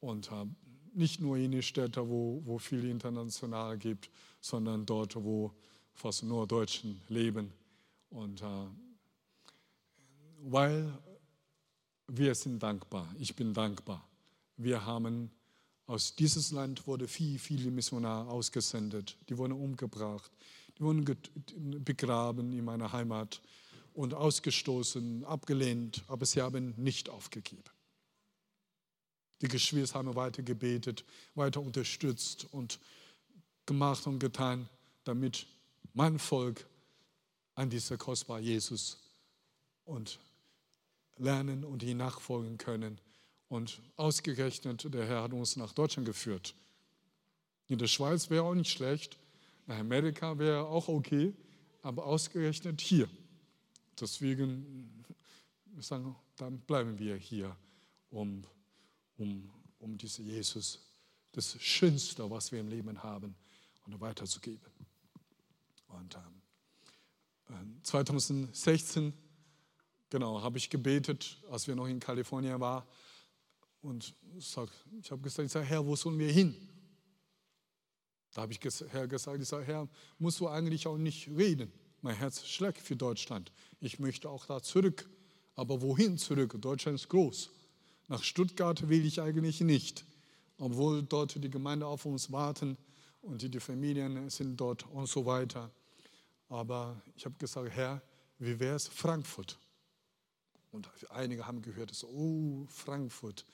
und äh, nicht nur in den Städten, wo, wo viel international gibt, sondern dort, wo fast nur Deutschen leben. Und äh, weil wir sind dankbar, ich bin dankbar. Wir haben aus dieses Land wurde viel, viele Missionare ausgesendet. Die wurden umgebracht, die wurden begraben in meiner Heimat und ausgestoßen, abgelehnt, aber sie haben nicht aufgegeben. Die Geschwister haben weiter gebetet, weiter unterstützt und gemacht und getan, damit mein Volk an dieser kostbar Jesus und lernen und ihn nachfolgen können und ausgerechnet, der Herr hat uns nach Deutschland geführt. In der Schweiz wäre auch nicht schlecht, nach Amerika wäre auch okay, aber ausgerechnet hier. Deswegen sagen, dann bleiben wir hier, um, um, um diesen Jesus, das Schönste, was wir im Leben haben, und weiterzugeben. Und ähm, 2016, äh, genau, habe ich gebetet, als wir noch in Kalifornien waren, und ich habe gesagt, ich sage, Herr, wo sollen wir hin? Da habe ich Herr gesagt, ich sage, Herr, musst du eigentlich auch nicht reden. Mein Herz schlägt für Deutschland. Ich möchte auch da zurück. Aber wohin zurück? Deutschland ist groß. Nach Stuttgart will ich eigentlich nicht, obwohl dort die Gemeinde auf uns warten und die Familien sind dort und so weiter. Aber ich habe gesagt, Herr, wie wäre es Frankfurt? Und einige haben gehört, so, oh, Frankfurt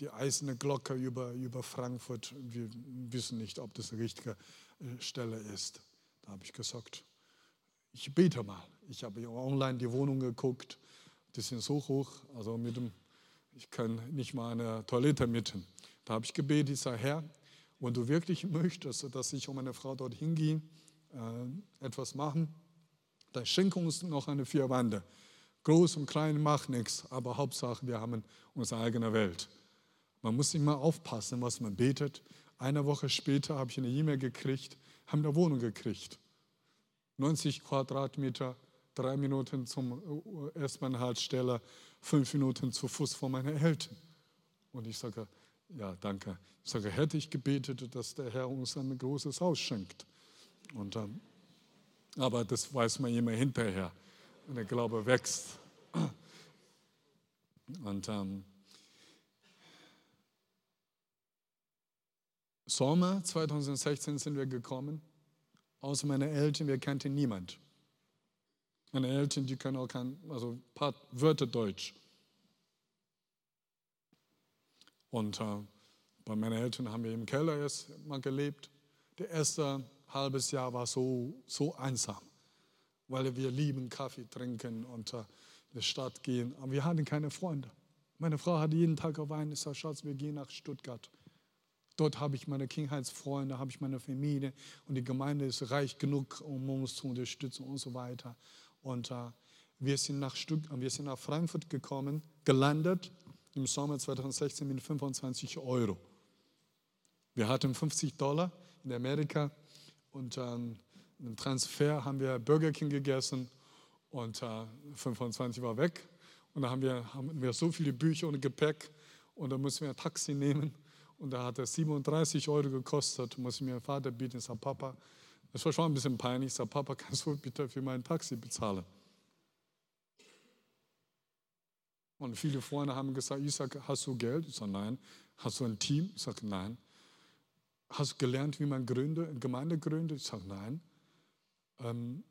die eiserne Glocke über, über Frankfurt. Wir wissen nicht, ob das die richtige äh, Stelle ist. Da habe ich gesagt, ich bete mal. Ich habe online die Wohnung geguckt. Die sind so hoch, also mit dem, ich kann nicht mal eine Toilette mitten. Da habe ich gebetet, ich sage, Herr, wenn du wirklich möchtest, dass ich um meine Frau dorthin gehe, äh, etwas machen, dann schenke uns noch eine vier Wände. Groß und klein macht nichts, aber Hauptsache, wir haben unsere eigene Welt. Man muss immer aufpassen, was man betet. Eine Woche später habe ich eine E-Mail gekriegt, haben eine Wohnung gekriegt. 90 Quadratmeter, drei Minuten zum S-Bahn-Haltestelle, fünf Minuten zu Fuß von meinen Eltern. Und ich sage, ja, danke. Ich sage, hätte ich gebetet, dass der Herr uns ein großes Haus schenkt. Und, ähm, aber das weiß man immer hinterher. Und der Glaube wächst. Und ähm, Sommer 2016 sind wir gekommen. Außer meine Eltern, wir kannten niemand. Meine Eltern, die können auch kein, also ein paar Wörter Deutsch. Und äh, bei meinen Eltern haben wir im Keller erst mal gelebt. Der erste halbes Jahr war so, so einsam, weil wir lieben Kaffee trinken und äh, in die Stadt gehen. Aber wir hatten keine Freunde. Meine Frau hat jeden Tag geweint. Ich sage, Schatz, wir gehen nach Stuttgart. Dort habe ich meine Kindheitsfreunde, habe ich meine Familie und die Gemeinde ist reich genug, um uns zu unterstützen und so weiter. Und äh, Wir sind nach, Stutt wir sind nach Frankfurt gekommen, gelandet im Sommer 2016 mit 25 Euro. Wir hatten 50 Dollar in Amerika und ähm, im Transfer haben wir Burger King gegessen und äh, 25 war weg. Und da haben wir, haben wir so viele Bücher und Gepäck und da mussten wir ein Taxi nehmen und da hat es 37 Euro gekostet, muss ich mir Vater bieten, ich sage, Papa, das war schon ein bisschen peinlich, ich sage, Papa, kannst du bitte für mein Taxi bezahlen? Und viele Freunde haben gesagt, sage, hast du Geld? Ich sage, nein. Hast du ein Team? Ich sage, nein. Hast du gelernt, wie man gründet, eine Gemeinde gründet? Ich sage, nein. Ähm,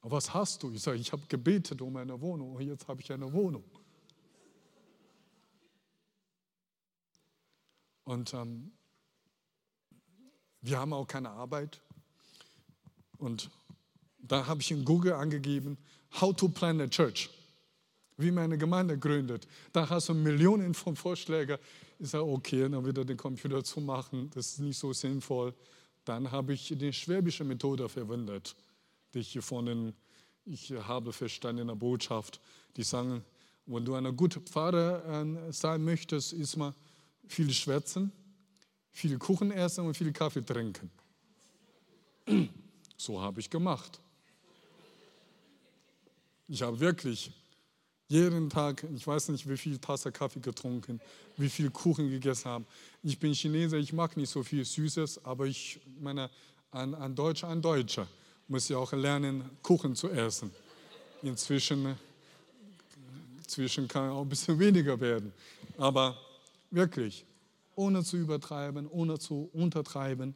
was hast du? Ich sage, ich habe gebetet um eine Wohnung und jetzt habe ich eine Wohnung. Und ähm, wir haben auch keine Arbeit. Und da habe ich in Google angegeben, How to Plan a Church, wie man eine Gemeinde gründet. Da hast du Millionen von Vorschlägen. Ich sage, okay, dann wieder den Computer zu machen, das ist nicht so sinnvoll. Dann habe ich die schwäbische Methode verwendet, die ich von den, ich habe verstanden in der Botschaft, die sagen, wenn du ein guter Pfarrer äh, sein möchtest, ist man viel schwätzen, viel Kuchen essen und viel Kaffee trinken. So habe ich gemacht. Ich habe wirklich jeden Tag, ich weiß nicht, wie viel Tasse Kaffee getrunken, wie viel Kuchen gegessen habe. Ich bin Chinese, ich mag nicht so viel Süßes, aber ich meine, ein, ein Deutscher, ein Deutscher muss ja auch lernen, Kuchen zu essen. Inzwischen, inzwischen kann auch ein bisschen weniger werden. Aber wirklich, ohne zu übertreiben, ohne zu untertreiben,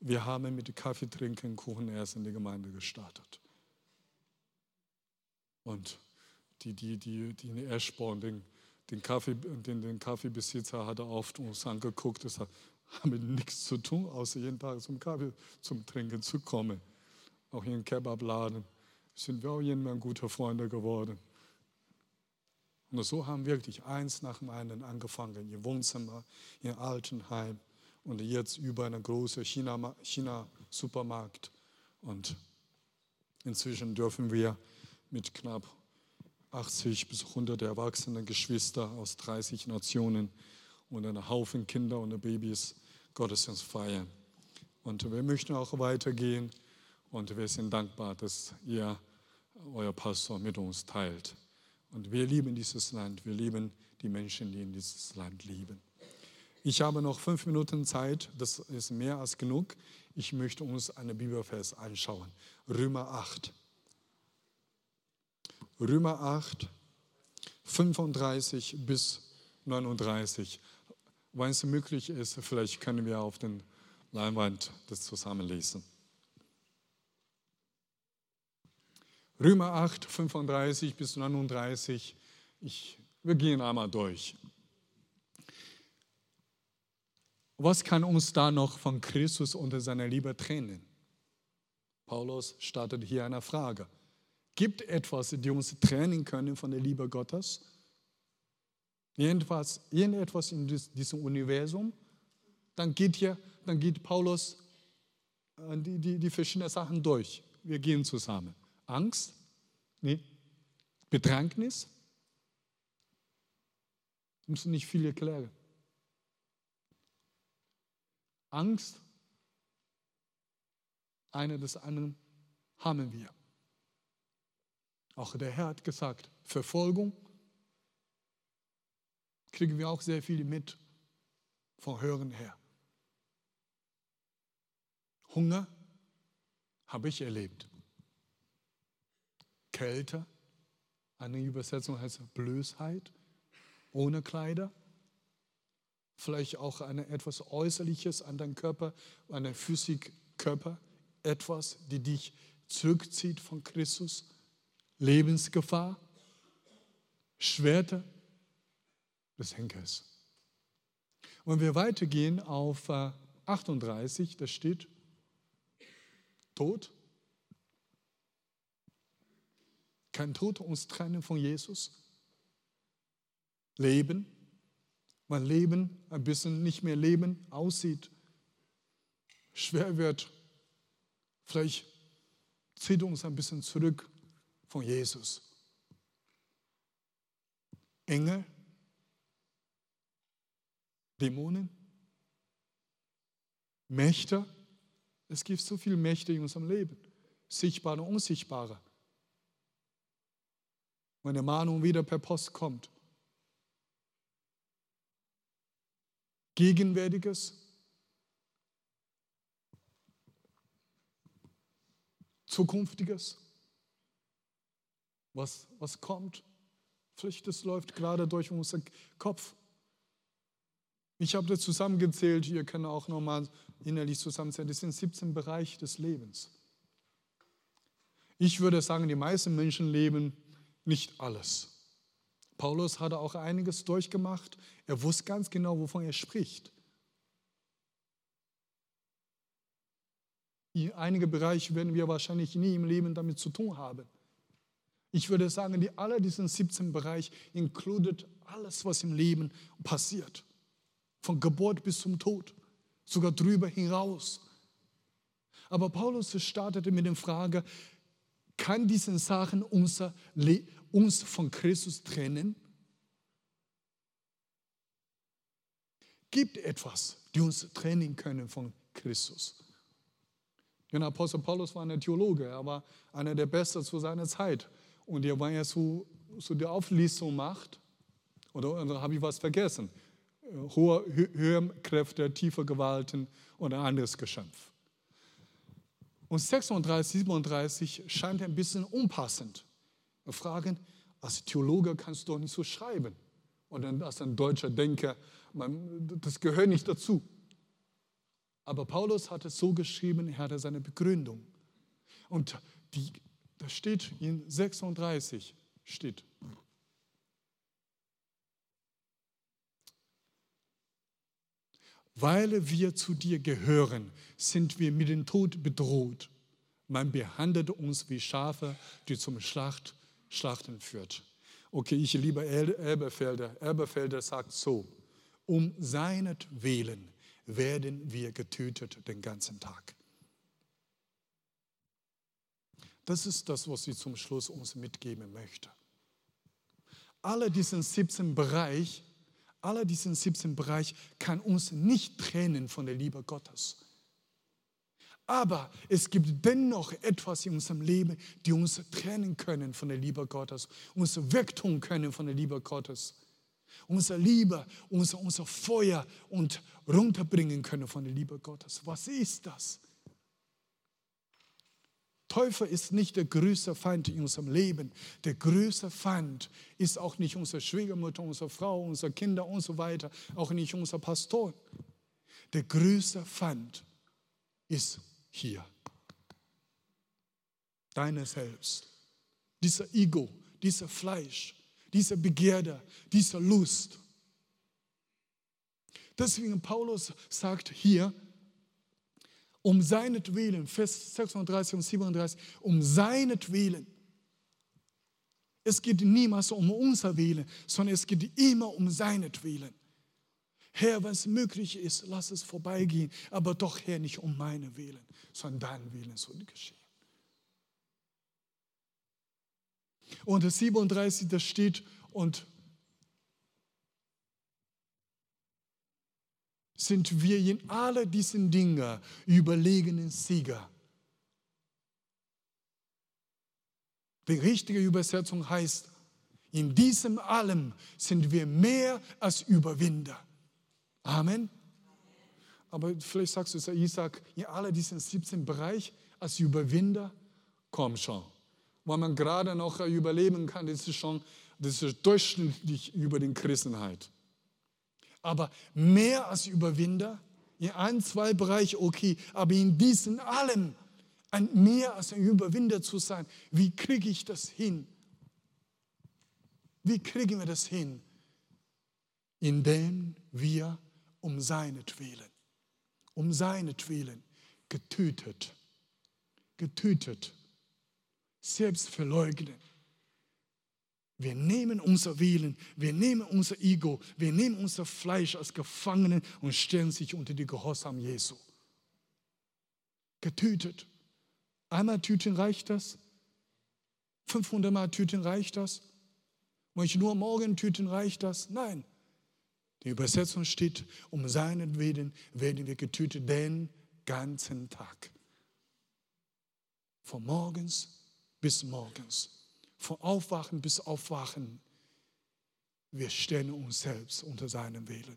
wir haben mit Kaffee trinken, Kuchen essen die Gemeinde gestartet. Und die, die, die, die in Eschborn, den, den, Kaffee, den, den Kaffeebesitzer hatte oft uns angeguckt, das hat damit nichts zu tun, außer jeden Tag zum Kaffee zum Trinken zu kommen. Auch hier im Kebabladen sind wir auch irgendwann gute Freunde geworden. Und so haben wir wirklich eins nach dem anderen angefangen, im Wohnzimmer, im Altenheim und jetzt über einen großen China-Supermarkt. und inzwischen dürfen wir mit knapp 80 bis 100 erwachsene Geschwister aus 30 Nationen und einem Haufen Kinder und Babys Gottesdienst feiern. Und wir möchten auch weitergehen und wir sind dankbar, dass ihr, euer Pastor, mit uns teilt. Und wir lieben dieses Land. Wir lieben die Menschen, die in dieses Land lieben. Ich habe noch fünf Minuten Zeit. Das ist mehr als genug. Ich möchte uns eine Bibelvers anschauen. Römer 8. Römer 8, 35 bis 39. Wenn es möglich ist, vielleicht können wir auf den Leinwand das zusammenlesen. Römer 8, 35 bis 39. Ich, wir gehen einmal durch. Was kann uns da noch von Christus und seiner Liebe trennen? Paulus startet hier eine Frage. Gibt etwas, die uns trennen können von der Liebe Gottes? Irgendetwas, irgendetwas in diesem Universum? Dann geht hier, dann geht Paulus äh, die, die, die verschiedenen Sachen durch. Wir gehen zusammen. Angst, nee. Bedrängnis, müssen nicht viel erklären. Angst, eine des anderen haben wir. Auch der Herr hat gesagt, Verfolgung kriegen wir auch sehr viel mit vom Hören her. Hunger habe ich erlebt. Kälte, eine Übersetzung heißt Blößheit, ohne Kleider. Vielleicht auch ein etwas Äußerliches an deinem Körper, an deinem Physikkörper, etwas, die dich zurückzieht von Christus. Lebensgefahr, Schwerter des Henkers. Und wir weitergehen auf 38, äh, da steht Tod, Kein Tod uns trennen von Jesus. Leben, weil Leben ein bisschen nicht mehr Leben aussieht, schwer wird. Vielleicht zieht uns ein bisschen zurück von Jesus. Engel, Dämonen, Mächte. Es gibt so viele Mächte in unserem Leben, sichtbare und unsichtbare. Wenn der Mahnung wieder per Post kommt. Gegenwärtiges, Zukünftiges, was, was kommt. Vielleicht das läuft gerade durch unseren Kopf. Ich habe das zusammengezählt, ihr könnt auch nochmal innerlich zusammenzählen, das sind 17 Bereiche des Lebens. Ich würde sagen, die meisten Menschen leben nicht alles. Paulus hatte auch einiges durchgemacht. Er wusste ganz genau, wovon er spricht. Einige Bereiche werden wir wahrscheinlich nie im Leben damit zu tun haben. Ich würde sagen, die alle diesen 17 Bereich inkludiert alles, was im Leben passiert. Von Geburt bis zum Tod, sogar drüber hinaus. Aber Paulus startete mit der Frage, kann diese Sachen unser, uns von Christus trennen? Gibt etwas, die uns trennen können von Christus? Der Apostel Paulus war ein Theologe, er war einer der Besten zu seiner Zeit. Und er, wenn er so, so die Auflistung macht, oder, oder habe ich was vergessen? Hohe Hörkräfte, tiefe Gewalten ein anderes Geschimpf. Und 36, 37 scheint ein bisschen unpassend. Wir fragen, als Theologe kannst du doch nicht so schreiben. Oder als ein deutscher Denker, man, das gehört nicht dazu. Aber Paulus hat es so geschrieben, er hatte seine Begründung. Und die, da steht in 36, steht, Weil wir zu dir gehören, sind wir mit dem Tod bedroht. Man behandelt uns wie Schafe, die zum Schlacht, Schlachten führt. Okay, ich liebe Elberfelder. Elberfelder sagt so, um seinetwillen werden wir getötet den ganzen Tag. Das ist das, was ich zum Schluss uns mitgeben möchte. Alle diesen 17 Bereich aller diesen 17 Bereich kann uns nicht trennen von der Liebe Gottes. Aber es gibt dennoch etwas in unserem Leben, die uns trennen können von der Liebe Gottes, uns wegtun können von der Liebe Gottes. Unsere Liebe, unser, unser Feuer und runterbringen können von der Liebe Gottes. Was ist das? Teufel ist nicht der größte Feind in unserem Leben. Der größte Feind ist auch nicht unsere Schwiegermutter, unsere Frau, unsere Kinder und so weiter, auch nicht unser Pastor. Der größte Feind ist hier. Deine Selbst. Dieser Ego, dieser Fleisch, diese Begierde, diese Lust. Deswegen Paulus sagt hier, um seinetwillen, Vers 36 und 37, um seinetwillen. Es geht niemals um unser Willen, sondern es geht immer um seinetwillen. Herr, wenn es möglich ist, lass es vorbeigehen, aber doch, Herr, nicht um meinen Willen, sondern deinen Willen soll geschehen. Und das 37, da steht, und sind wir in all diesen Dingen überlegenen Sieger. Die richtige Übersetzung heißt, in diesem allem sind wir mehr als Überwinder. Amen. Aber vielleicht sagst du, Isaac, in all diesen 17 Bereichen als Überwinder, komm schon. Weil man gerade noch überleben kann, das ist schon das ist durchschnittlich über den Christenheit aber mehr als Überwinder. In ein, zwei Bereichen okay, aber in diesen allem ein mehr als ein Überwinder zu sein. Wie kriege ich das hin? Wie kriegen wir das hin? Indem wir um seinetwillen, um seinetwillen getötet, getötet, selbst verleugnen, wir nehmen unser Willen, wir nehmen unser Ego, wir nehmen unser Fleisch als Gefangenen und stellen sich unter die Gehorsam Jesu. Getötet. Einmal Tüten reicht das? 500 Mal Tüten reicht das? Muss ich nur morgen tüten, reicht das? Nein. Die Übersetzung steht, um seinen Willen werden wir getötet den ganzen Tag. Von morgens bis morgens. Von Aufwachen bis Aufwachen. Wir stellen uns selbst unter seinem Willen.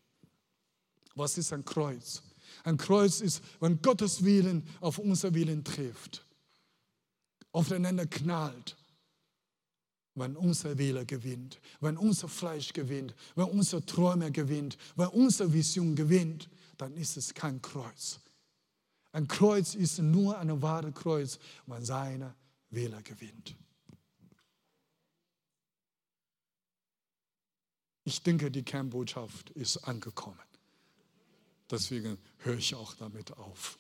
Was ist ein Kreuz? Ein Kreuz ist, wenn Gottes Willen auf unser Willen trifft, aufeinander knallt, wenn unser Wille gewinnt, wenn unser Fleisch gewinnt, wenn unser Träume gewinnt, wenn unsere Vision gewinnt, dann ist es kein Kreuz. Ein Kreuz ist nur ein wahres Kreuz, wenn seine Wille gewinnt. Ich denke, die Kernbotschaft ist angekommen. Deswegen höre ich auch damit auf.